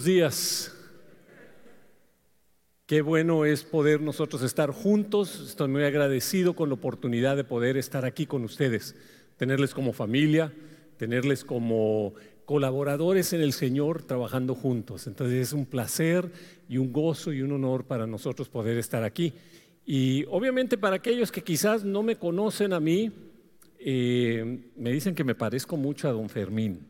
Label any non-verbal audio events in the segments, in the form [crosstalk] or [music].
buenos días. Qué bueno es poder nosotros estar juntos. Estoy muy agradecido con la oportunidad de poder estar aquí con ustedes, tenerles como familia, tenerles como colaboradores en el Señor trabajando juntos. Entonces es un placer y un gozo y un honor para nosotros poder estar aquí. Y obviamente para aquellos que quizás no me conocen a mí, eh, me dicen que me parezco mucho a don Fermín.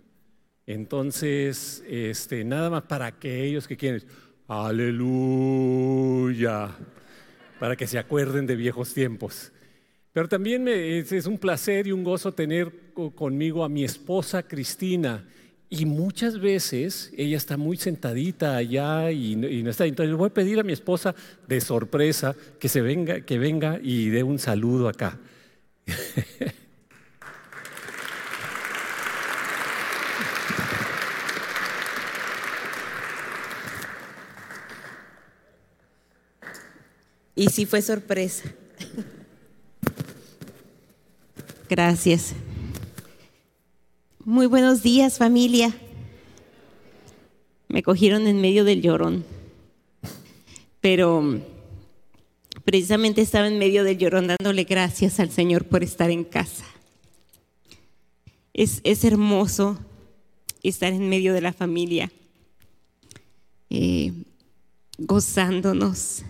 Entonces, este, nada más para aquellos que quieren, aleluya, para que se acuerden de viejos tiempos. Pero también es, un placer y un gozo tener conmigo a mi esposa Cristina. Y muchas veces ella está muy sentadita allá y, no está. Entonces le voy a pedir a mi esposa de sorpresa que se venga, que venga y dé un saludo acá. [laughs] Y sí fue sorpresa. Gracias. Muy buenos días familia. Me cogieron en medio del llorón. Pero precisamente estaba en medio del llorón dándole gracias al Señor por estar en casa. Es, es hermoso estar en medio de la familia, eh, gozándonos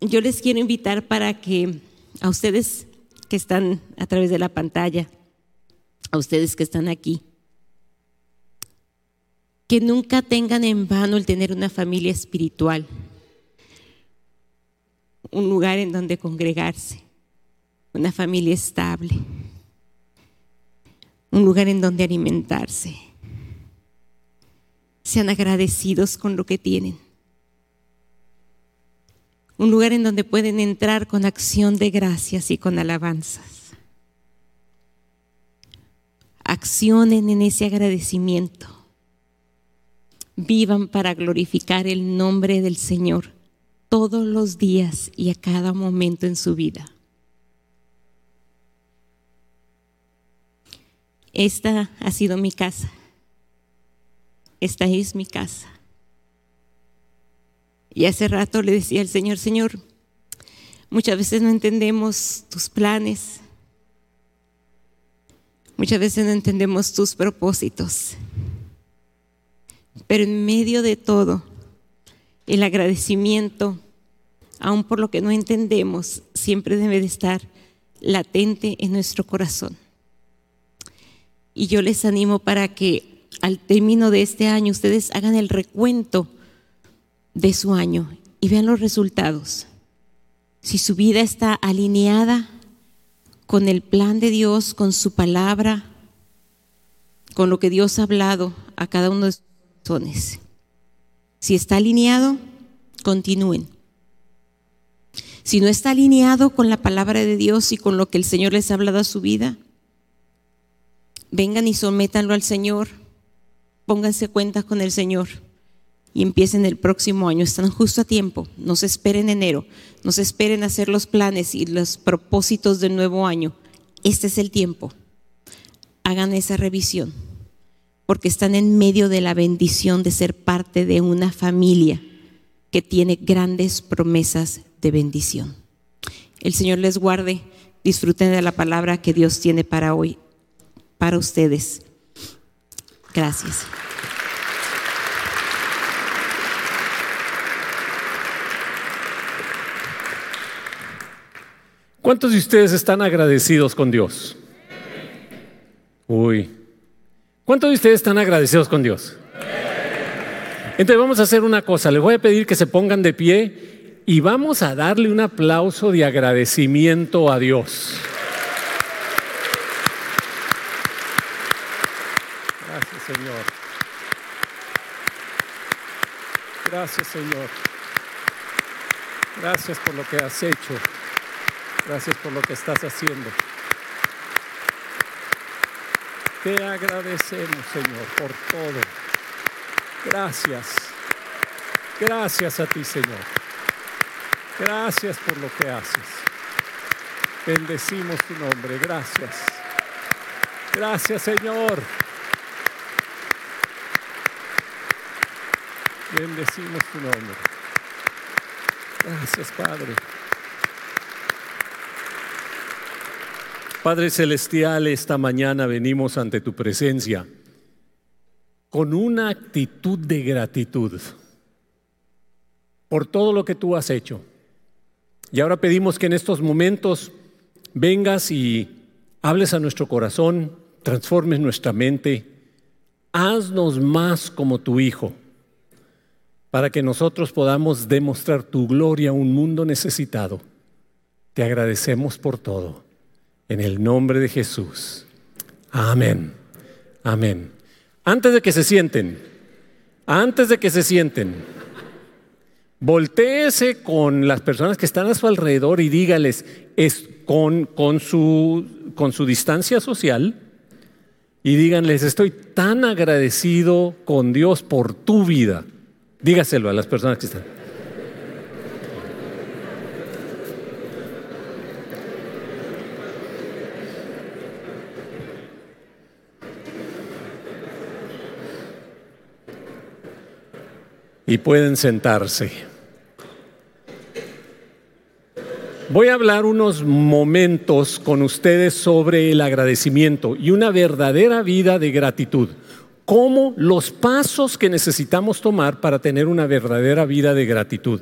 yo les quiero invitar para que a ustedes que están a través de la pantalla, a ustedes que están aquí, que nunca tengan en vano el tener una familia espiritual, un lugar en donde congregarse, una familia estable, un lugar en donde alimentarse. Sean agradecidos con lo que tienen un lugar en donde pueden entrar con acción de gracias y con alabanzas. Accionen en ese agradecimiento. Vivan para glorificar el nombre del Señor todos los días y a cada momento en su vida. Esta ha sido mi casa. Esta es mi casa. Y hace rato le decía al Señor, Señor, muchas veces no entendemos tus planes, muchas veces no entendemos tus propósitos, pero en medio de todo, el agradecimiento, aun por lo que no entendemos, siempre debe de estar latente en nuestro corazón. Y yo les animo para que al término de este año ustedes hagan el recuento de su año y vean los resultados. Si su vida está alineada con el plan de Dios, con su palabra, con lo que Dios ha hablado a cada uno de sus corazones. Si está alineado, continúen. Si no está alineado con la palabra de Dios y con lo que el Señor les ha hablado a su vida, vengan y sométanlo al Señor, pónganse cuentas con el Señor y empiecen el próximo año. Están justo a tiempo. No se esperen enero. No se esperen hacer los planes y los propósitos del nuevo año. Este es el tiempo. Hagan esa revisión. Porque están en medio de la bendición de ser parte de una familia que tiene grandes promesas de bendición. El Señor les guarde. Disfruten de la palabra que Dios tiene para hoy, para ustedes. Gracias. ¿Cuántos de ustedes están agradecidos con Dios? Uy. ¿Cuántos de ustedes están agradecidos con Dios? Entonces vamos a hacer una cosa. Les voy a pedir que se pongan de pie y vamos a darle un aplauso de agradecimiento a Dios. Gracias, Señor. Gracias, Señor. Gracias por lo que has hecho. Gracias por lo que estás haciendo. Te agradecemos, Señor, por todo. Gracias. Gracias a ti, Señor. Gracias por lo que haces. Bendecimos tu nombre. Gracias. Gracias, Señor. Bendecimos tu nombre. Gracias, Padre. Padre Celestial, esta mañana venimos ante tu presencia con una actitud de gratitud por todo lo que tú has hecho. Y ahora pedimos que en estos momentos vengas y hables a nuestro corazón, transformes nuestra mente, haznos más como tu Hijo, para que nosotros podamos demostrar tu gloria a un mundo necesitado. Te agradecemos por todo. En el nombre de Jesús. Amén. Amén. Antes de que se sienten, antes de que se sienten, volteese con las personas que están a su alrededor y dígales, es con, con, su, con su distancia social, y díganles, estoy tan agradecido con Dios por tu vida. Dígaselo a las personas que están. Y pueden sentarse. Voy a hablar unos momentos con ustedes sobre el agradecimiento y una verdadera vida de gratitud como los pasos que necesitamos tomar para tener una verdadera vida de gratitud.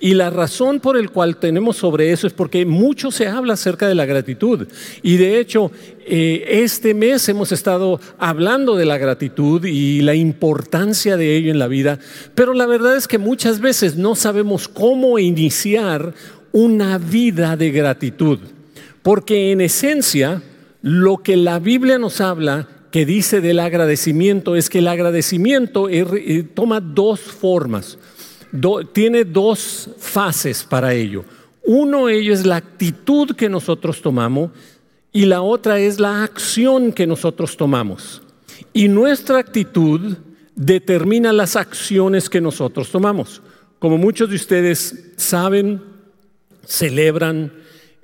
Y la razón por el cual tenemos sobre eso es porque mucho se habla acerca de la gratitud. Y de hecho, eh, este mes hemos estado hablando de la gratitud y la importancia de ello en la vida, pero la verdad es que muchas veces no sabemos cómo iniciar una vida de gratitud. Porque en esencia, lo que la Biblia nos habla que dice del agradecimiento es que el agradecimiento eh, toma dos formas, tiene dos fases para ello. Uno ello es la actitud que nosotros tomamos y la otra es la acción que nosotros tomamos. Y nuestra actitud determina las acciones que nosotros tomamos. Como muchos de ustedes saben, celebran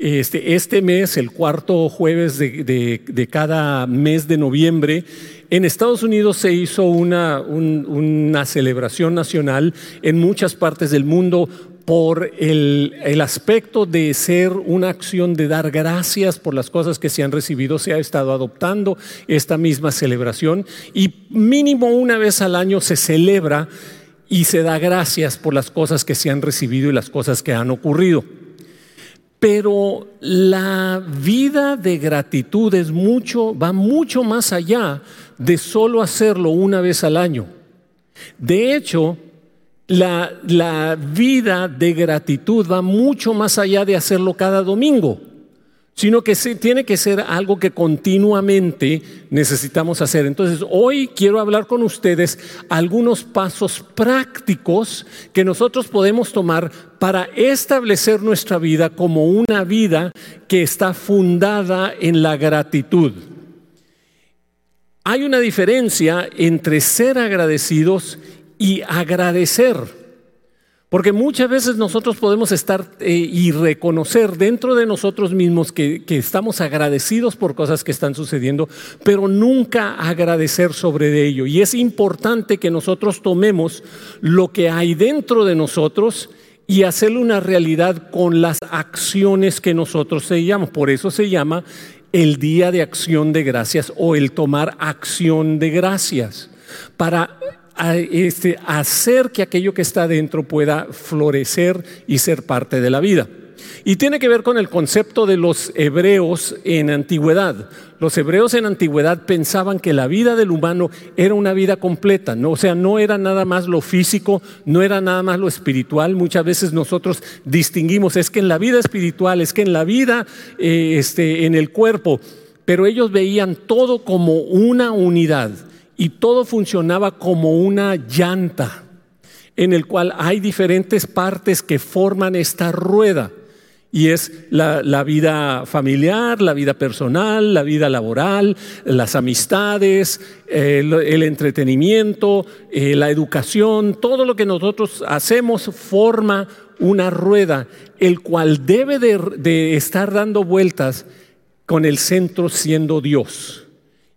este, este, mes, el cuarto jueves de, cada mes de noviembre, en Estados Unidos se hizo una, una celebración nacional en muchas partes del mundo por el, el, aspecto de ser una acción de dar gracias por las cosas que se han recibido, se ha estado adoptando esta misma celebración y mínimo una vez al año se celebra y se da gracias por las cosas que se han recibido y las cosas que han ocurrido. Pero la vida de gratitud es mucho, va mucho más allá de solo hacerlo una vez al año. De hecho, la, la vida de gratitud va mucho más allá de hacerlo cada domingo sino que tiene que ser algo que continuamente necesitamos hacer. Entonces, hoy quiero hablar con ustedes algunos pasos prácticos que nosotros podemos tomar para establecer nuestra vida como una vida que está fundada en la gratitud. Hay una diferencia entre ser agradecidos y agradecer. Porque muchas veces nosotros podemos estar eh, y reconocer dentro de nosotros mismos que, que, estamos agradecidos por cosas que están sucediendo, pero nunca agradecer sobre ello. Y es importante que nosotros tomemos lo que hay dentro de nosotros y hacerlo una realidad con las acciones que nosotros sellamos. Por eso se llama el Día de Acción de Gracias o el tomar acción de gracias. Para este, hacer que aquello que está dentro pueda florecer y ser parte de la vida. Y tiene que ver con el concepto de los hebreos en antigüedad. Los hebreos en antigüedad pensaban que la vida del humano era una vida completa, ¿no? o sea, no era nada más lo físico, no era nada más lo espiritual. Muchas veces nosotros distinguimos, es que en la vida espiritual, es que en la vida, eh, este, en el cuerpo, pero ellos veían todo como una unidad y todo funcionaba como una llanta en el cual hay diferentes partes que forman esta rueda. Y es la, vida familiar, la vida personal, la vida laboral, las amistades, el, entretenimiento, eh, la educación, todo lo que nosotros hacemos forma una rueda, el cual debe de estar dando vueltas con el centro siendo Dios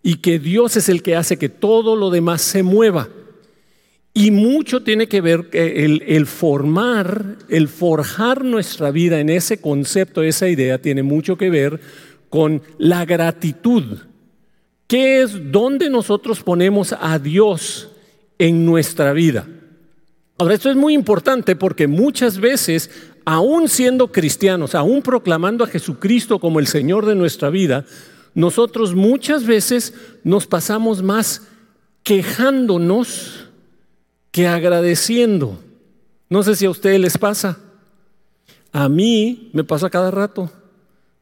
y que Dios es el que hace que todo lo demás se mueva. Y mucho tiene que ver el, el, formar, el forjar nuestra vida en ese concepto, esa idea, tiene mucho que ver con la gratitud. ¿Qué es dónde nosotros ponemos a Dios en nuestra vida? Ahora, esto es muy importante porque muchas veces, aún siendo cristianos, aún proclamando a Jesucristo como el Señor de nuestra vida, nosotros muchas veces nos pasamos más quejándonos que agradeciendo. No sé si a ustedes les pasa. A mí me pasa cada rato.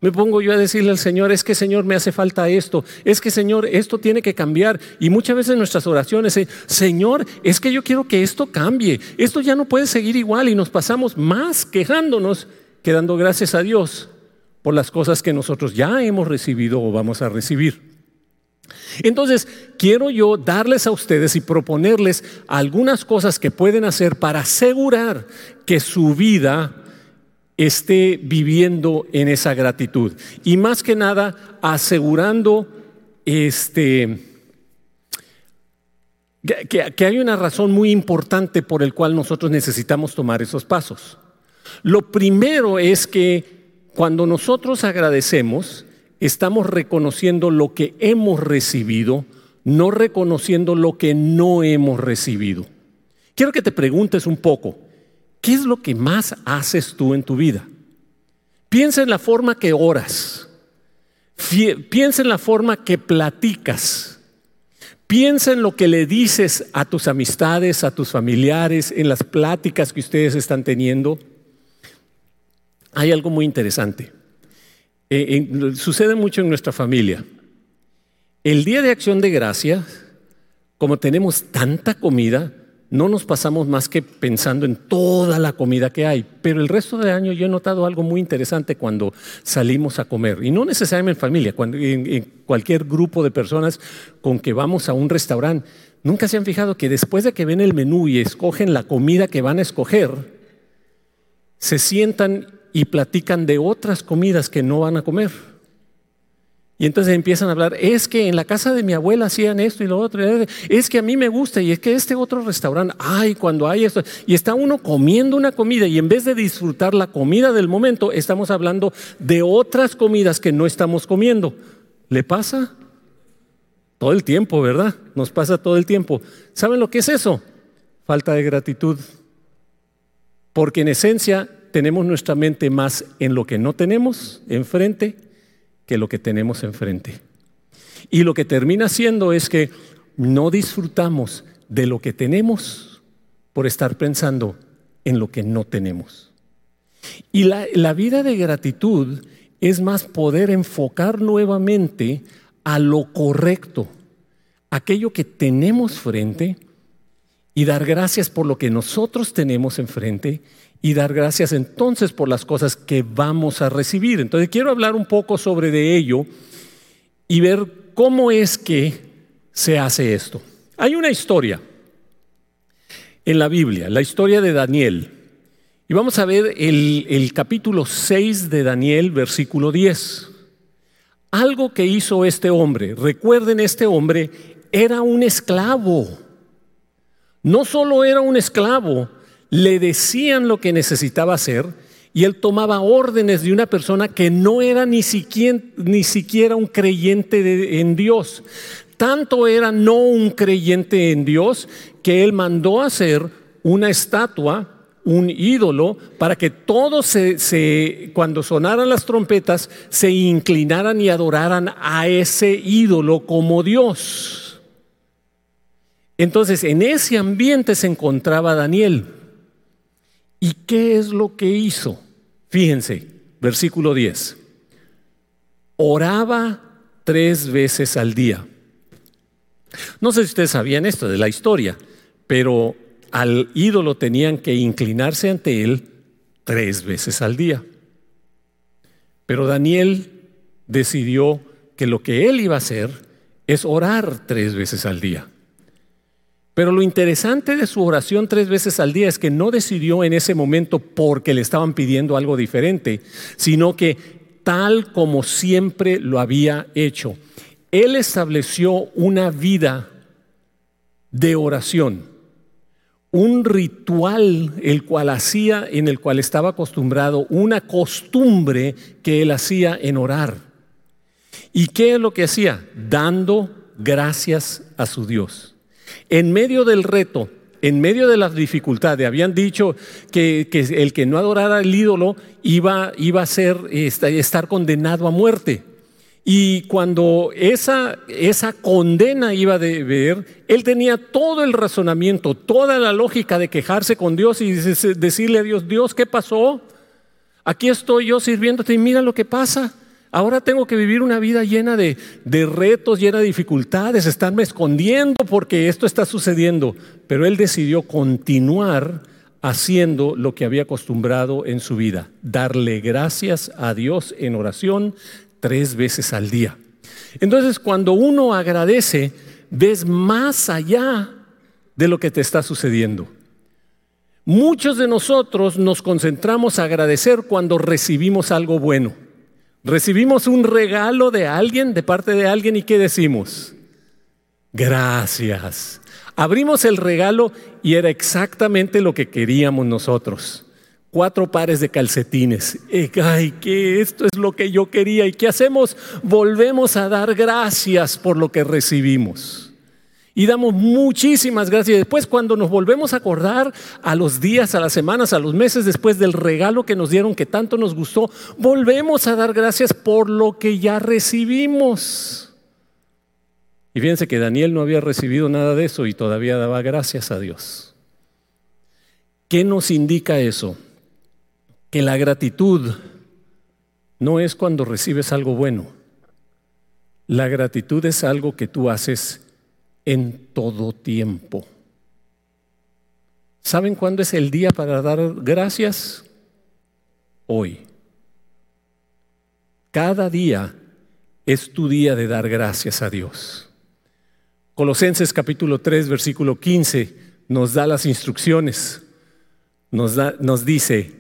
Me pongo yo a decirle al Señor, es que Señor me hace falta esto, es que Señor esto tiene que cambiar. Y muchas veces nuestras oraciones, Señor, es que yo quiero que esto cambie, esto ya no puede seguir igual y nos pasamos más quejándonos que dando gracias a Dios por las cosas que nosotros ya hemos recibido o vamos a recibir. Entonces, quiero yo darles a ustedes y proponerles algunas cosas que pueden hacer para asegurar que su vida esté viviendo en esa gratitud. Y más que nada, asegurando este, que, hay una razón muy importante por el cual nosotros necesitamos tomar esos pasos. Lo primero es que cuando nosotros agradecemos, estamos reconociendo lo que hemos recibido, no reconociendo lo que no hemos recibido. Quiero que te preguntes un poco, ¿qué es lo que más haces tú en tu vida? Piensa en la forma que oras, piensa en la forma que platicas, piensa en lo que le dices a tus amistades, a tus familiares, en las pláticas que ustedes están teniendo. Hay algo muy interesante. Eh, sucede mucho en nuestra familia. El día de acción de gracia, como tenemos tanta comida, no nos pasamos más que pensando en toda la comida que hay. Pero el resto de año yo he notado algo muy interesante cuando salimos a comer. Y no necesariamente en familia, cuando, en cualquier grupo de personas con que vamos a un restaurante. Nunca se han fijado que después de que ven el menú y escogen la comida que van a escoger, se sientan y platican de otras comidas que no van a comer. Y entonces empiezan a hablar, es que en la casa de mi abuela hacían esto y lo otro, es que a mí me gusta y es que este otro restaurante, ay, cuando hay esto, y está uno comiendo una comida y en vez de disfrutar la comida del momento, estamos hablando de otras comidas que no estamos comiendo. ¿Le pasa? Todo el tiempo, ¿verdad? Nos pasa todo el tiempo. ¿Saben lo que es eso? Falta de gratitud. Porque en esencia tenemos nuestra mente más en lo que no tenemos enfrente que lo que tenemos enfrente. Y lo que termina siendo es que no disfrutamos de lo que tenemos por estar pensando en lo que no tenemos. Y la, vida de gratitud es más poder enfocar nuevamente a lo correcto, aquello que tenemos frente y dar gracias por lo que nosotros tenemos enfrente y dar gracias entonces por las cosas que vamos a recibir. Entonces quiero hablar un poco sobre de ello y ver cómo es que se hace esto. Hay una historia en la Biblia, la historia de Daniel. Y vamos a ver el, el capítulo 6 de Daniel, versículo 10. Algo que hizo este hombre, recuerden, este hombre era un esclavo. No solo era un esclavo, le decían lo que necesitaba hacer y él tomaba órdenes de una persona que no era ni siquiera, ni siquiera un creyente en Dios. Tanto era no un creyente en Dios que él mandó hacer una estatua, un ídolo, para que todos se, cuando sonaran las trompetas, se inclinaran y adoraran a ese ídolo como Dios. Entonces, en ese ambiente se encontraba Daniel. ¿Y qué es lo que hizo? Fíjense, versículo 10. Oraba tres veces al día. No sé si ustedes sabían esto de la historia, pero al ídolo tenían que inclinarse ante él tres veces al día. Pero Daniel decidió que lo que él iba a hacer es orar tres veces al día. Pero lo interesante de su oración tres veces al día es que no decidió en ese momento porque le estaban pidiendo algo diferente, sino que tal como siempre lo había hecho. Él estableció una vida de oración, un ritual el cual hacía, en el cual estaba acostumbrado, una costumbre que él hacía en orar. ¿Y qué es lo que hacía? Dando gracias a su Dios. En medio del reto, en medio de las dificultades, habían dicho que, el que no adorara al ídolo iba, iba a ser, estar condenado a muerte. Y cuando esa, esa condena iba a ver, él tenía todo el razonamiento, toda la lógica de quejarse con Dios y decirle a Dios, Dios, ¿qué pasó? Aquí estoy yo sirviéndote y mira lo que pasa. Ahora tengo que vivir una vida llena de, de, retos, llena de dificultades, estarme escondiendo porque esto está sucediendo. Pero él decidió continuar haciendo lo que había acostumbrado en su vida, darle gracias a Dios en oración, tres veces al día. Entonces, cuando uno agradece, ves más allá de lo que te está sucediendo. Muchos de nosotros nos concentramos a agradecer cuando recibimos algo bueno. Recibimos un regalo de alguien, de parte de alguien, y ¿qué decimos? Gracias. Abrimos el regalo y era exactamente lo que queríamos nosotros cuatro pares de calcetines. Ay, que esto es lo que yo quería. ¿Y qué hacemos? Volvemos a dar gracias por lo que recibimos. Y damos muchísimas gracias. Después, cuando nos volvemos a acordar a los días, a las semanas, a los meses después del regalo que nos dieron que tanto nos gustó, volvemos a dar gracias por lo que ya recibimos. Y fíjense que Daniel no había recibido nada de eso y todavía daba gracias a Dios. ¿Qué nos indica eso? que la gratitud no es cuando recibes algo bueno. La gratitud es algo que tú haces en todo tiempo. ¿Saben cuándo es el día para dar gracias? Hoy. Cada día es tu día de dar gracias a Dios. Colosenses capítulo 3, versículo 15 nos da las instrucciones. Nos, da, nos dice,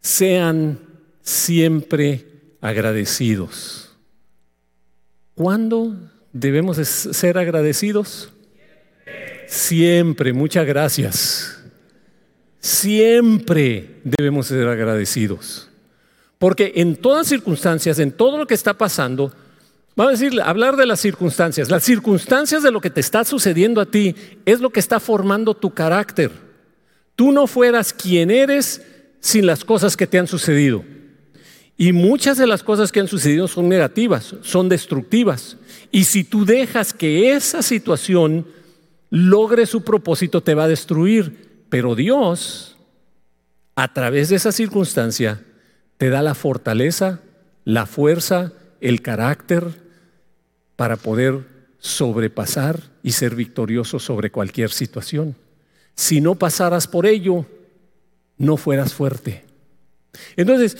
sean siempre agradecidos. ¿Cuándo debemos ser agradecidos? Siempre, muchas gracias. Siempre debemos ser agradecidos. Porque en todas circunstancias, en todo lo que está pasando, vamos a decir, hablar de las circunstancias. Las circunstancias de lo que te está sucediendo a ti es lo que está formando tu carácter. Tú no fueras quien eres sin las cosas que te han sucedido. Y muchas de las cosas que han sucedido son negativas, son destructivas. Y si tú dejas que esa situación logre su propósito, te va a destruir. Pero Dios, a través de esa circunstancia, te da la fortaleza, la fuerza, el carácter para poder sobrepasar y ser victorioso sobre cualquier situación. Si no pasaras por ello, no fueras fuerte. Entonces,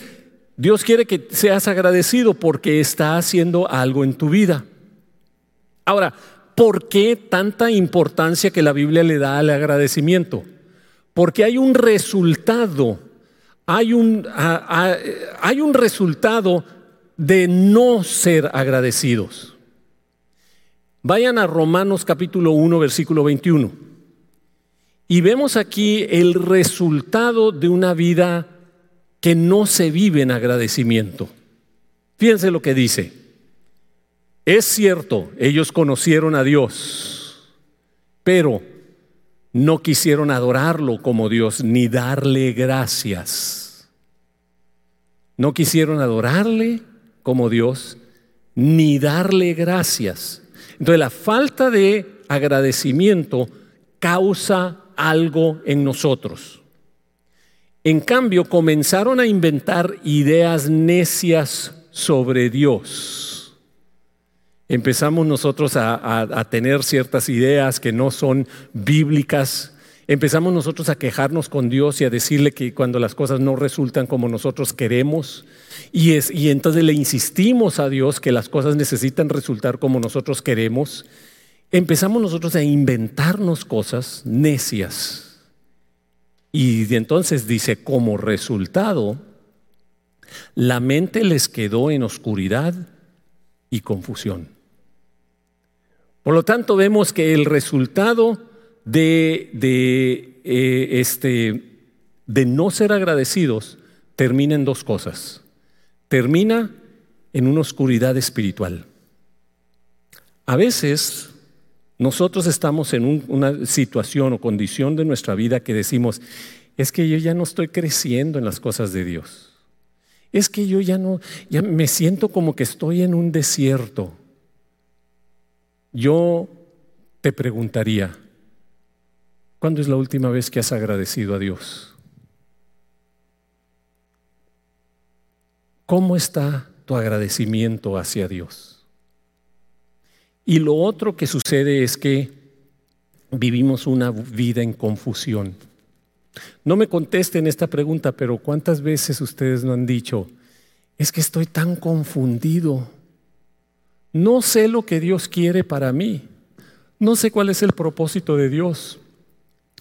Dios quiere que seas agradecido porque está haciendo algo en tu vida. Ahora, ¿por qué tanta importancia que la Biblia le da al agradecimiento? Porque hay un resultado, hay un, hay un resultado de no ser agradecidos. Vayan a Romanos capítulo 1, versículo 21. Y vemos aquí el resultado de una vida que no se vive en agradecimiento. Fíjense lo que dice. Es cierto, ellos conocieron a Dios, pero no quisieron adorarlo como Dios ni darle gracias. No quisieron adorarle como Dios ni darle gracias. Entonces la falta de agradecimiento causa algo en nosotros. En cambio, comenzaron a inventar ideas necias sobre Dios. Empezamos nosotros a, tener ciertas ideas que no son bíblicas. Empezamos nosotros a quejarnos con Dios y a decirle que cuando las cosas no resultan como nosotros queremos. Y, y entonces le insistimos a Dios que las cosas necesitan resultar como nosotros queremos empezamos nosotros a inventarnos cosas necias. Y entonces dice, como resultado, la mente les quedó en oscuridad y confusión. Por lo tanto, vemos que el resultado de, de, eh, este, de no ser agradecidos termina en dos cosas. Termina en una oscuridad espiritual. A veces nosotros estamos en una situación o condición de nuestra vida que decimos, es que yo ya no estoy creciendo en las cosas de Dios. Es que yo ya no, ya me siento como que estoy en un desierto. Yo te preguntaría, ¿cuándo es la última vez que has agradecido a Dios? ¿Cómo está tu agradecimiento hacia Dios? Y lo otro que sucede es que vivimos una vida en confusión. No me contesten esta pregunta, pero ¿cuántas veces ustedes no han dicho, es que estoy tan confundido? No sé lo que Dios quiere para mí. No sé cuál es el propósito de Dios.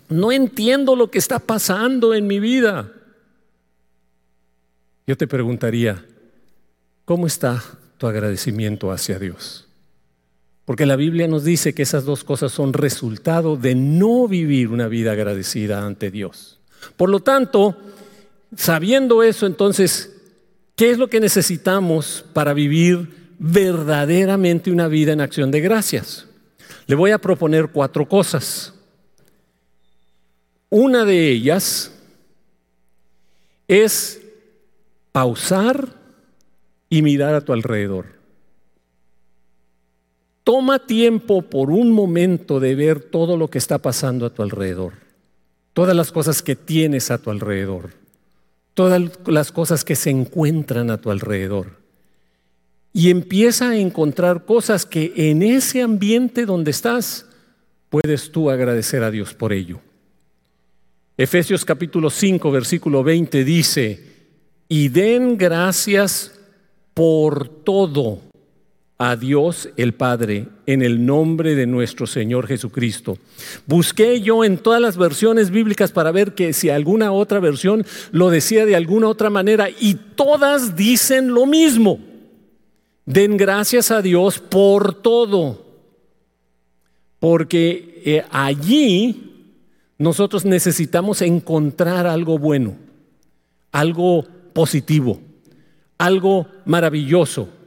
No entiendo lo que está pasando en mi vida. Yo te preguntaría, ¿cómo está tu agradecimiento hacia Dios? Porque la Biblia nos dice que esas dos cosas son resultado de no vivir una vida agradecida ante Dios. Por lo tanto, sabiendo eso, entonces, ¿qué es lo que necesitamos para vivir verdaderamente una vida en acción de gracias? Le voy a proponer cuatro cosas. Una de ellas es pausar y mirar a tu alrededor. Toma tiempo por un momento de ver todo lo que está pasando a tu alrededor, todas las cosas que tienes a tu alrededor, todas las cosas que se encuentran a tu alrededor. Y empieza a encontrar cosas que en ese ambiente donde estás puedes tú agradecer a Dios por ello. Efesios capítulo 5, versículo 20 dice, y den gracias por todo a Dios el Padre en el nombre de nuestro Señor Jesucristo. Busqué yo en todas las versiones bíblicas para ver que si alguna otra versión lo decía de alguna otra manera y todas dicen lo mismo. Den gracias a Dios por todo. Porque eh, allí nosotros necesitamos encontrar algo bueno, algo positivo, algo maravilloso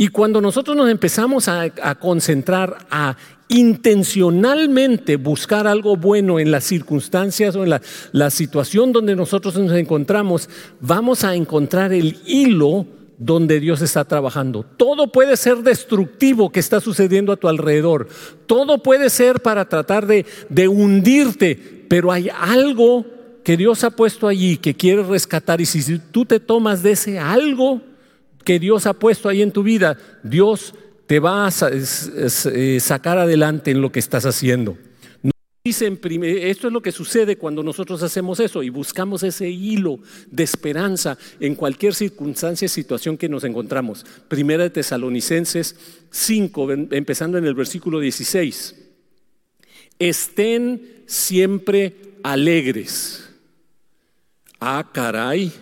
y cuando nosotros nos empezamos a, concentrar, a intencionalmente buscar algo bueno en las circunstancias o en la, situación donde nosotros nos encontramos, vamos a encontrar el hilo donde Dios está trabajando. Todo puede ser destructivo que está sucediendo a tu alrededor. Todo puede ser para tratar de, de, hundirte, pero hay algo que Dios ha puesto allí que quiere rescatar y si tú te tomas de ese algo, que Dios ha puesto ahí en tu vida, Dios te va a eh, sacar adelante en lo que estás haciendo. esto es lo que sucede cuando nosotros hacemos eso y buscamos ese hilo de esperanza en cualquier circunstancia y situación que nos encontramos. Primera de Tesalonicenses 5, empezando en el versículo 16. Estén siempre alegres. Ah, caray.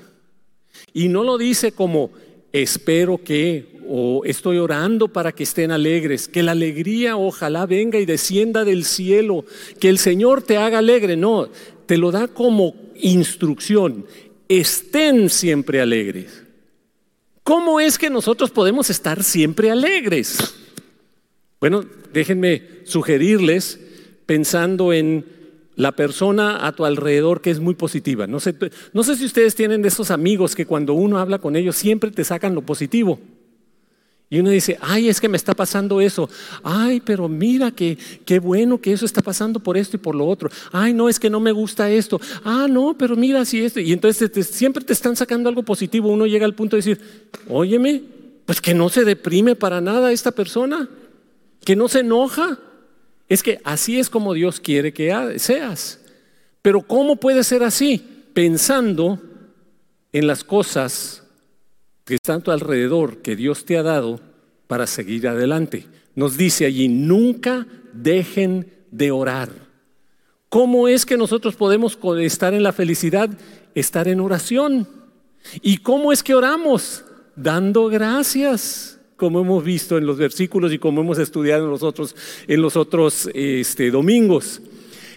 Y no lo dice como espero que, o estoy orando para que estén alegres, que la alegría ojalá venga y descienda del cielo, que el Señor te haga alegre. No, te lo da como instrucción. Estén siempre alegres. ¿Cómo es que nosotros podemos estar siempre alegres? Bueno, déjenme sugerirles, pensando en la persona a tu alrededor que es muy positiva. No sé, no sé si ustedes tienen de esos amigos que cuando uno habla con ellos siempre te sacan lo positivo. Y uno dice, ay, es que me está pasando eso. Ay, pero mira que qué bueno que eso está pasando por esto y por lo otro. Ay, no, es que no me gusta esto. Ah, no, pero mira si esto. Y entonces siempre te están sacando algo positivo. Uno llega al punto de decir, óyeme, pues que no se deprime para nada esta persona, que no se enoja, es que así es como Dios quiere que seas. Pero ¿cómo puede ser así? Pensando en las cosas que están a tu alrededor, que Dios te ha dado para seguir adelante. Nos dice allí, nunca dejen de orar. ¿Cómo es que nosotros podemos estar en la felicidad? Estar en oración. ¿Y cómo es que oramos? Dando gracias como hemos visto en los versículos y como hemos estudiado en los otros, en los otros este, domingos.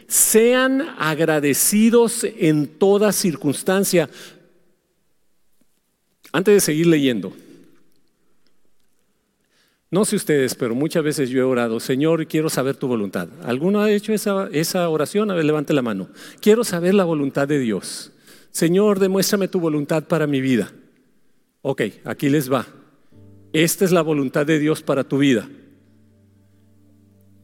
sean agradecidos en toda circunstancia. Antes de seguir leyendo, no sé ustedes, pero muchas veces yo he orado, Señor, quiero saber tu voluntad. ¿Alguno ha hecho esa, esa oración? A ver, levante la mano. Quiero saber la voluntad de Dios. Señor, demuéstrame tu voluntad para mi vida. Ok, aquí les va. Esta es la voluntad de Dios para tu vida.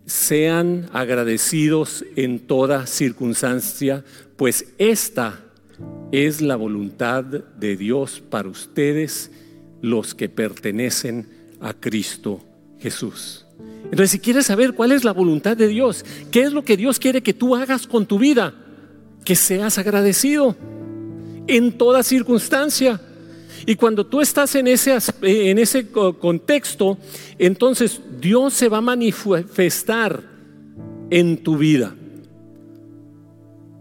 Sean agradecidos en toda circunstancia, pues esta es la voluntad de Dios para ustedes, los que pertenecen a Cristo Jesús. Entonces, si quieres saber cuál es la voluntad de Dios, qué es lo que Dios quiere que tú hagas con tu vida, que seas agradecido en toda circunstancia. Y cuando tú estás en ese, en ese contexto, entonces Dios se va a manifestar en tu vida.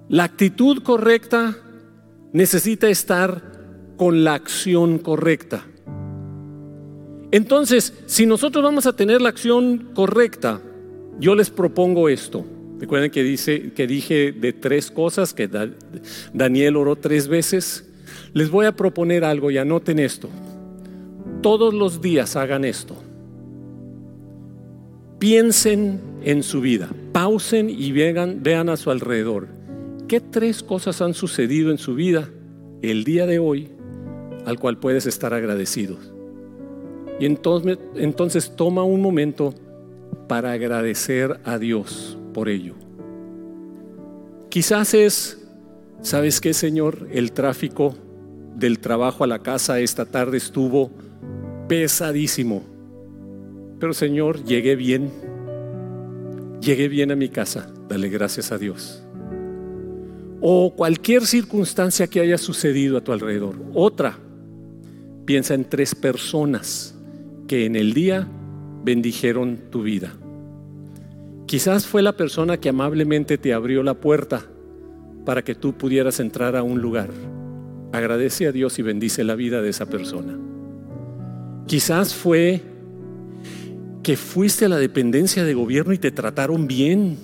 La actitud correcta necesita estar con la acción correcta. Entonces, si nosotros vamos a tener la acción correcta, yo les propongo esto. Recuerden que, dice, que dije de tres cosas, que Daniel oró tres veces. Les voy a proponer algo y anoten esto. Todos los días hagan esto. Piensen en su vida, pausen y vean, vean a su alrededor. ¿Qué tres cosas han sucedido en su vida el día de hoy al cual puedes estar agradecido? Y entonces, entonces toma un momento para agradecer a Dios por ello. Quizás es, ¿sabes qué, Señor? El tráfico del trabajo a la casa esta tarde estuvo pesadísimo. Pero Señor, llegué bien. Llegué bien a mi casa. Dale gracias a Dios. O cualquier circunstancia que haya sucedido a tu alrededor. Otra, piensa en tres personas que en el día bendijeron tu vida. Quizás fue la persona que amablemente te abrió la puerta para que tú pudieras entrar a un lugar Agradece a Dios y bendice la vida de esa persona. Quizás fue que fuiste a la dependencia de gobierno y te trataron bien.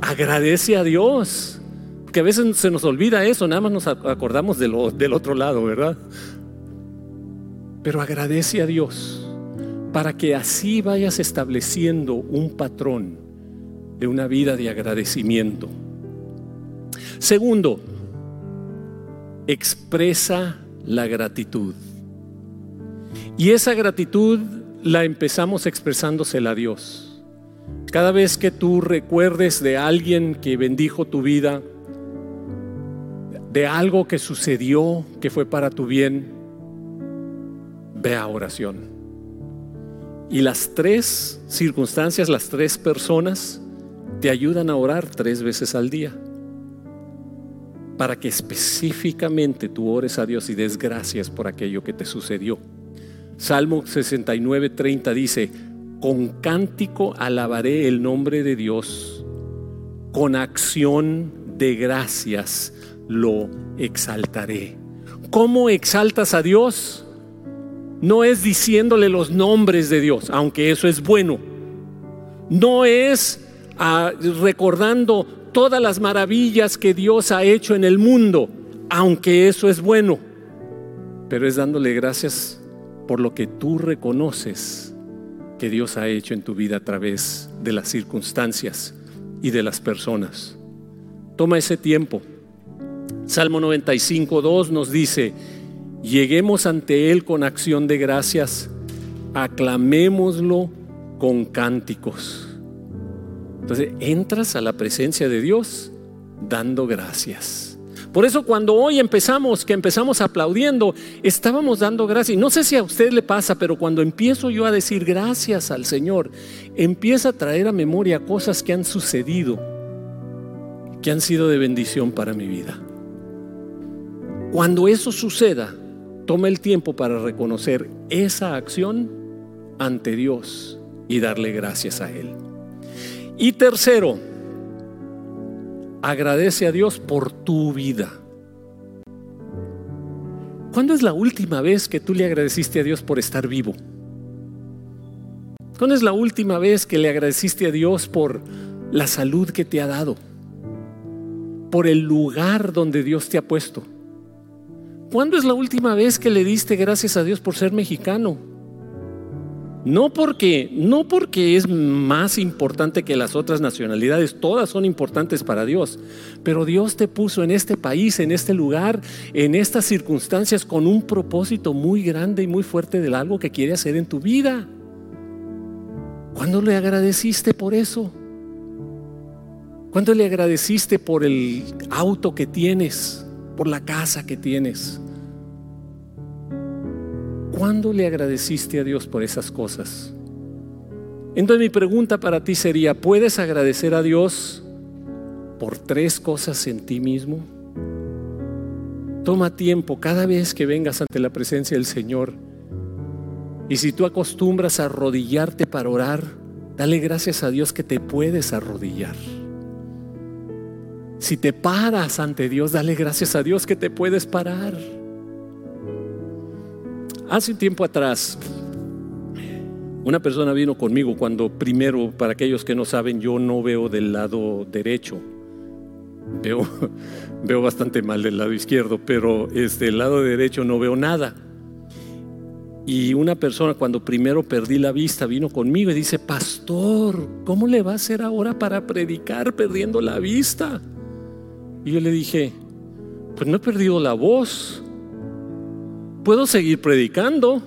Agradece a Dios. Porque a veces se nos olvida eso, nada más nos acordamos del otro lado, ¿verdad? Pero agradece a Dios para que así vayas estableciendo un patrón de una vida de agradecimiento. Segundo, expresa la gratitud. Y esa gratitud la empezamos expresándosela a Dios. Cada vez que tú recuerdes de alguien que bendijo tu vida, de algo que sucedió que fue para tu bien, ve a oración. Y las tres circunstancias, las tres personas, te ayudan a orar tres veces al día para que específicamente tú ores a Dios y des gracias por aquello que te sucedió. Salmo 69, 30 dice, con cántico alabaré el nombre de Dios, con acción de gracias lo exaltaré. ¿Cómo exaltas a Dios? No es diciéndole los nombres de Dios, aunque eso es bueno. No es ah, recordando todas las maravillas que Dios ha hecho en el mundo, aunque eso es bueno, pero es dándole gracias por lo que tú reconoces que Dios ha hecho en tu vida a través de las circunstancias y de las personas. Toma ese tiempo. Salmo 95, 2 nos dice, lleguemos ante Él con acción de gracias, aclamémoslo con cánticos. Entonces entras a la presencia de Dios dando gracias. Por eso cuando hoy empezamos, que empezamos aplaudiendo, estábamos dando gracias. No sé si a usted le pasa, pero cuando empiezo yo a decir gracias al Señor, empieza a traer a memoria cosas que han sucedido, que han sido de bendición para mi vida. Cuando eso suceda, toma el tiempo para reconocer esa acción ante Dios y darle gracias a Él. Y tercero, agradece a Dios por tu vida. ¿Cuándo es la última vez que tú le agradeciste a Dios por estar vivo? ¿Cuándo es la última vez que le agradeciste a Dios por la salud que te ha dado, por el lugar donde Dios te ha puesto. ¿Cuándo es la última vez que le diste gracias a Dios por ser mexicano? No porque, no porque es más importante que las otras nacionalidades, todas son importantes para Dios, pero Dios te puso en este país, en este lugar, en estas circunstancias con un propósito muy grande y muy fuerte de algo que quiere hacer en tu vida. ¿Cuándo le agradeciste por eso? ¿Cuándo le agradeciste por el auto que tienes, por la casa que tienes? ¿Cuándo le agradeciste a Dios por esas cosas? Entonces mi pregunta para ti sería, ¿puedes agradecer a Dios por tres cosas en ti mismo? Toma tiempo cada vez que vengas ante la presencia del Señor. Y si tú acostumbras a arrodillarte para orar, dale gracias a Dios que te puedes arrodillar. Si te paras ante Dios, dale gracias a Dios que te puedes parar. Hace un tiempo atrás, una persona vino conmigo cuando primero, para aquellos que no saben, yo no veo del lado derecho. Veo, [laughs] veo bastante mal del lado izquierdo, pero este, del lado derecho no veo nada. Y una persona cuando primero perdí la vista vino conmigo y dice, pastor, ¿cómo le va a hacer ahora para predicar perdiendo la vista? Y yo le dije, pues no he perdido la voz, puedo seguir predicando.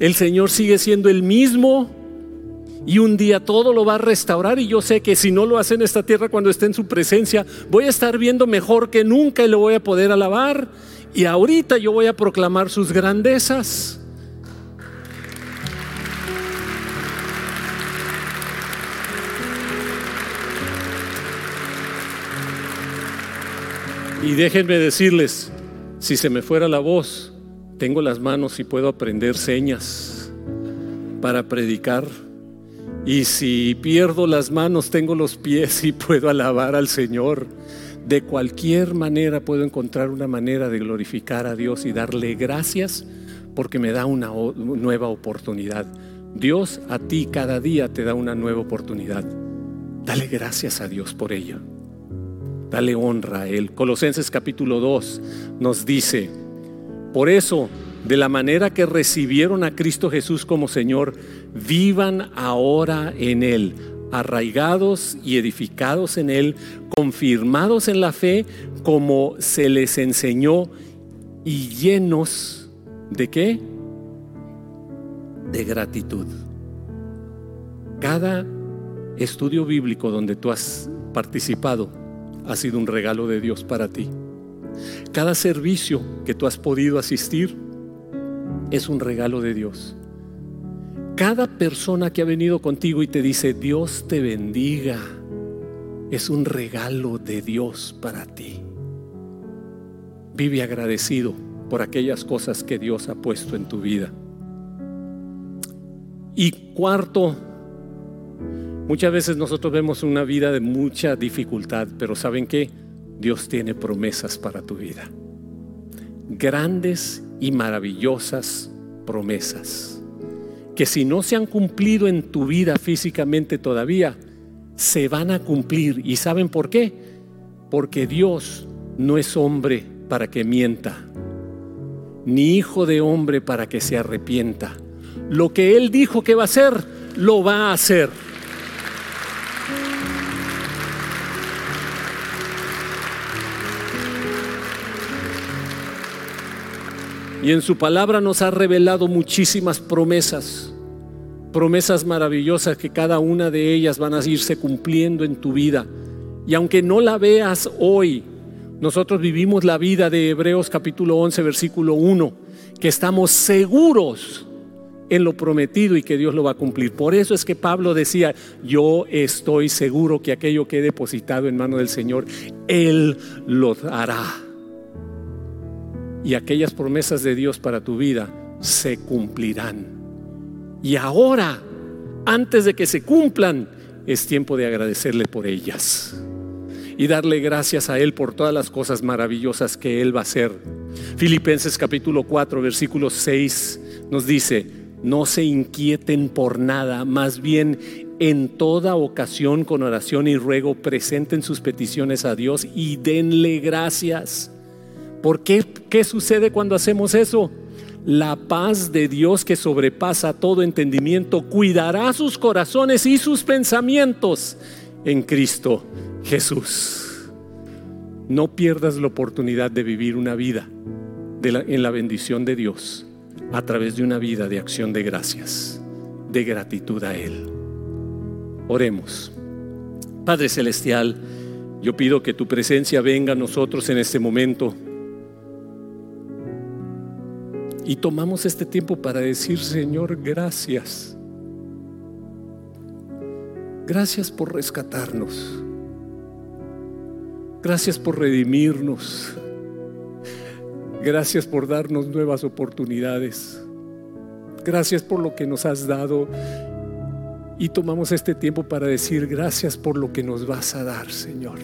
El Señor sigue siendo el mismo y un día todo lo va a restaurar y yo sé que si no lo hace en esta tierra cuando esté en su presencia, voy a estar viendo mejor que nunca y lo voy a poder alabar y ahorita yo voy a proclamar sus grandezas. Y déjenme decirles, si se me fuera la voz, tengo las manos y puedo aprender señas para predicar. Y si pierdo las manos, tengo los pies y puedo alabar al Señor. De cualquier manera puedo encontrar una manera de glorificar a Dios y darle gracias porque me da una nueva oportunidad. Dios a ti cada día te da una nueva oportunidad. Dale gracias a Dios por ello. Dale honra a Él. Colosenses capítulo 2 nos dice, por eso, de la manera que recibieron a Cristo Jesús como Señor, vivan ahora en Él, arraigados y edificados en Él, confirmados en la fe como se les enseñó y llenos de qué? De gratitud. Cada estudio bíblico donde tú has participado, ha sido un regalo de Dios para ti. Cada servicio que tú has podido asistir es un regalo de Dios. Cada persona que ha venido contigo y te dice, Dios te bendiga, es un regalo de Dios para ti. Vive agradecido por aquellas cosas que Dios ha puesto en tu vida. Y cuarto, Muchas veces nosotros vemos una vida de mucha dificultad, pero ¿saben qué? Dios tiene promesas para tu vida. Grandes y maravillosas promesas. Que si no se han cumplido en tu vida físicamente todavía, se van a cumplir. ¿Y saben por qué? Porque Dios no es hombre para que mienta, ni hijo de hombre para que se arrepienta. Lo que Él dijo que va a hacer, lo va a hacer. Y en su palabra nos ha revelado muchísimas promesas, promesas maravillosas que cada una de ellas van a irse cumpliendo en tu vida. Y aunque no la veas hoy, nosotros vivimos la vida de Hebreos capítulo 11, versículo 1, que estamos seguros en lo prometido y que Dios lo va a cumplir. Por eso es que Pablo decía, yo estoy seguro que aquello que he depositado en mano del Señor, Él lo hará y aquellas promesas de Dios para tu vida se cumplirán. Y ahora, antes de que se cumplan, es tiempo de agradecerle por ellas y darle gracias a Él por todas las cosas maravillosas que Él va a hacer. Filipenses capítulo 4, versículo 6 nos dice, no se inquieten por nada, más bien en toda ocasión con oración y ruego presenten sus peticiones a Dios y denle gracias. ¿Por qué? ¿Qué sucede cuando hacemos eso? La paz de Dios que sobrepasa todo entendimiento cuidará sus corazones y sus pensamientos en Cristo Jesús. No pierdas la oportunidad de vivir una vida en la bendición de Dios a través de una vida de acción de gracias, de gratitud a Él. Oremos. Padre Celestial, yo pido que tu presencia venga a nosotros en este momento. Y tomamos este tiempo para decir, Señor, gracias. Gracias por rescatarnos. Gracias por redimirnos. Gracias por darnos nuevas oportunidades. Gracias por lo que nos has dado. Y tomamos este tiempo para decir gracias por lo que nos vas a dar, Señor.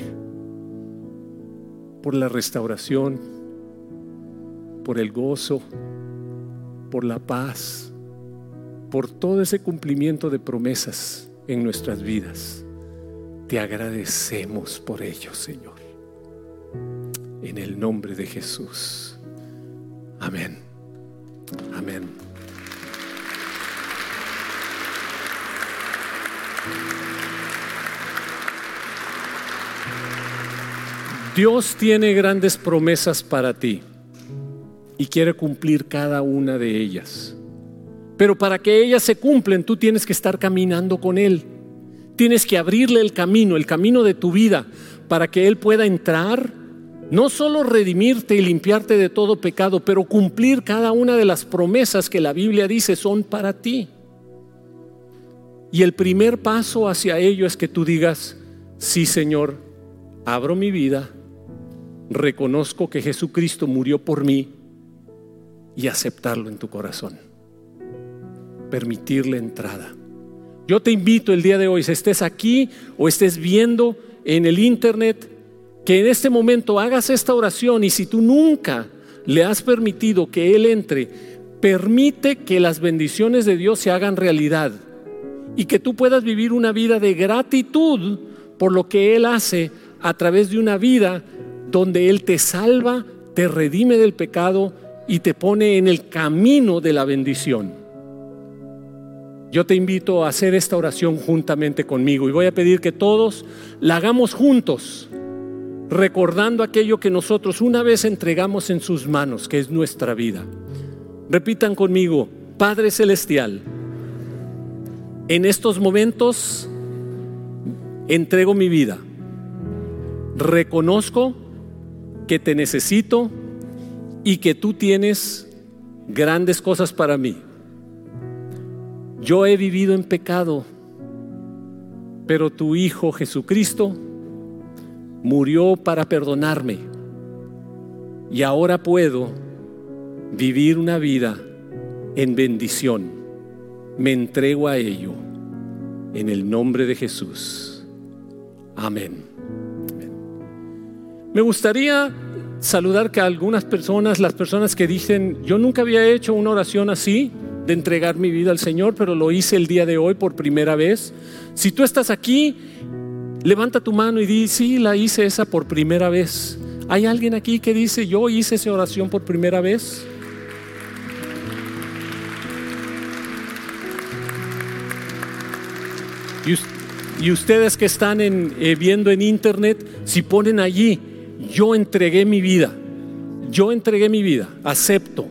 Por la restauración, por el gozo, por la paz, por todo ese cumplimiento de promesas en nuestras vidas. Te agradecemos por ello, Señor. En el nombre de Jesús. Amén. Amén. Dios tiene grandes promesas para ti y quiere cumplir cada una de ellas. Pero para que ellas se cumplen, tú tienes que estar caminando con Él. Tienes que abrirle el camino, el camino de tu vida, para que Él pueda entrar no solo redimirte y limpiarte de todo pecado, pero cumplir cada una de las promesas que la Biblia dice son para ti. Y el primer paso hacia ello es que tú digas, sí Señor, abro mi vida, reconozco que Jesucristo murió por mí y aceptarlo en tu corazón. Permitirle entrada. Yo te invito el día de hoy, si estés aquí o estés viendo en el internet, que en este momento hagas esta oración y si tú nunca le has permitido que Él entre, permite que las bendiciones de Dios se hagan realidad y que tú puedas vivir una vida de gratitud por lo que Él hace a través de una vida donde Él te salva, te redime del pecado y te pone en el camino de la bendición. Yo te invito a hacer esta oración juntamente conmigo y voy a pedir que todos la hagamos juntos recordando aquello que nosotros una vez entregamos en sus manos, que es nuestra vida. Repitan conmigo, Padre Celestial, en estos momentos entrego mi vida. Reconozco que te necesito y que tú tienes grandes cosas para mí. Yo he vivido en pecado, pero tu Hijo Jesucristo murió para perdonarme y ahora puedo vivir una vida en bendición. Me entrego a ello en el nombre de Jesús. Amén. Me gustaría saludar que algunas personas, las personas que dicen, yo nunca había hecho una oración así, de entregar mi vida al Señor, pero lo hice el día de hoy por primera vez. Si tú estás aquí Levanta tu mano y di, sí, la hice esa por primera vez. ¿Hay alguien aquí que dice, yo hice esa oración por primera vez? Y, ustedes que están eh, viendo en internet, si ponen allí, yo entregué mi vida, yo entregué mi vida, acepto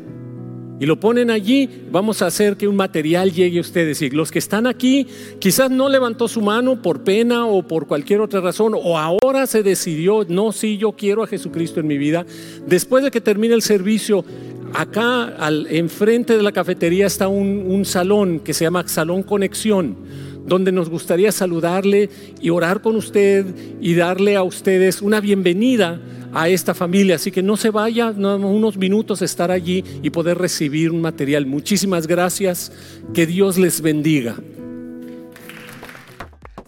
y lo ponen allí, vamos a hacer que un material llegue a ustedes. Y los que están aquí, quizás no levantó su mano por pena o por cualquier otra razón, o ahora se decidió, no, sí, yo quiero a Jesucristo en mi vida. Después de que termine el servicio, acá al, enfrente de la cafetería está un, un salón que se llama Salón Conexión donde nos gustaría saludarle y orar con usted y darle a ustedes una bienvenida a esta familia. Así que no se vaya, unos minutos estar allí y poder recibir un material. Muchísimas gracias. Que Dios les bendiga.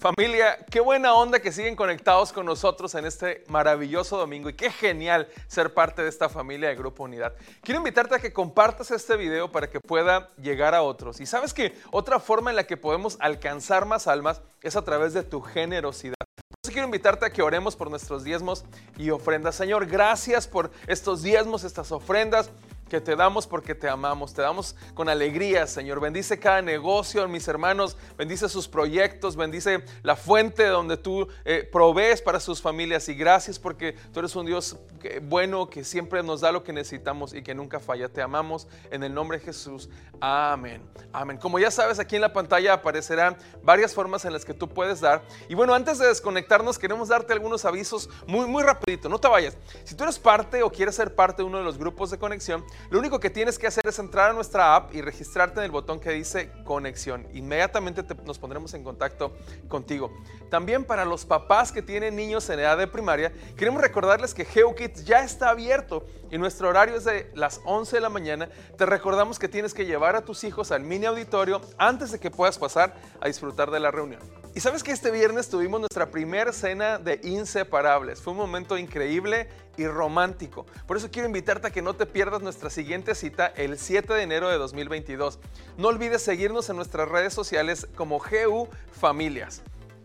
Familia, qué buena onda que siguen conectados con nosotros en este maravilloso domingo y qué genial ser parte de esta familia de Grupo Unidad. Quiero invitarte a que compartas este video para que pueda llegar a otros. Y sabes que otra forma en la que podemos alcanzar más almas es a través de tu generosidad. Quiero invitarte a que oremos por nuestros diezmos y ofrendas. Señor, gracias por estos diezmos, estas ofrendas que te damos porque te amamos, te damos con alegría, Señor. Bendice cada negocio, mis hermanos, bendice sus proyectos, bendice la fuente donde tú eh, provees para sus familias y gracias porque tú eres un Dios bueno que siempre nos da lo que necesitamos y que nunca falla. Te amamos en el nombre de Jesús. Amén. Amén. Como ya sabes, aquí en la pantalla aparecerán varias formas en las que tú puedes dar. Y bueno, antes de desconectarnos, queremos darte algunos avisos muy, muy rapidito. No te vayas. Si tú eres parte o quieres ser parte de uno de los grupos de conexión, lo único que tienes que hacer es entrar a nuestra app y registrarte en el botón que dice conexión. Inmediatamente nos pondremos en contacto contigo. También para los papás que tienen niños en edad de primaria, queremos recordarles que GeoKids ya está abierto y nuestro horario es de las 11 de la mañana. Te recordamos que tienes que llevar a tus hijos al mini auditorio antes de que puedas pasar a disfrutar de la reunión. Y sabes que este viernes tuvimos nuestra primera cena de inseparables. Fue un momento increíble y romántico. Por eso quiero invitarte a que no te pierdas nuestra siguiente cita el 7 de enero de 2022. No olvides seguirnos en nuestras redes sociales como GU Familias.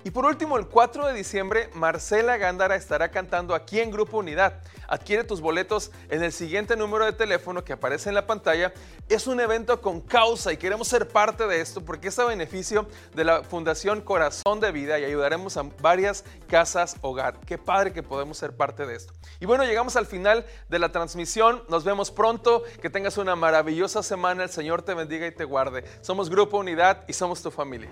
Y por último, el 4 de diciembre, Marcela Gándara estará cantando aquí en Grupo Unidad. Adquiere tus boletos en el siguiente número de teléfono que aparece en la pantalla. Es un evento con causa y queremos ser parte de esto porque es a beneficio de la Fundación Corazón de Vida y ayudaremos a varias casas hogar. Qué padre que podemos ser parte de esto. Y bueno, llegamos al final de la transmisión. Nos vemos pronto. Que tengas una maravillosa semana. El Señor te bendiga y te guarde. Somos Grupo Unidad y somos tu familia.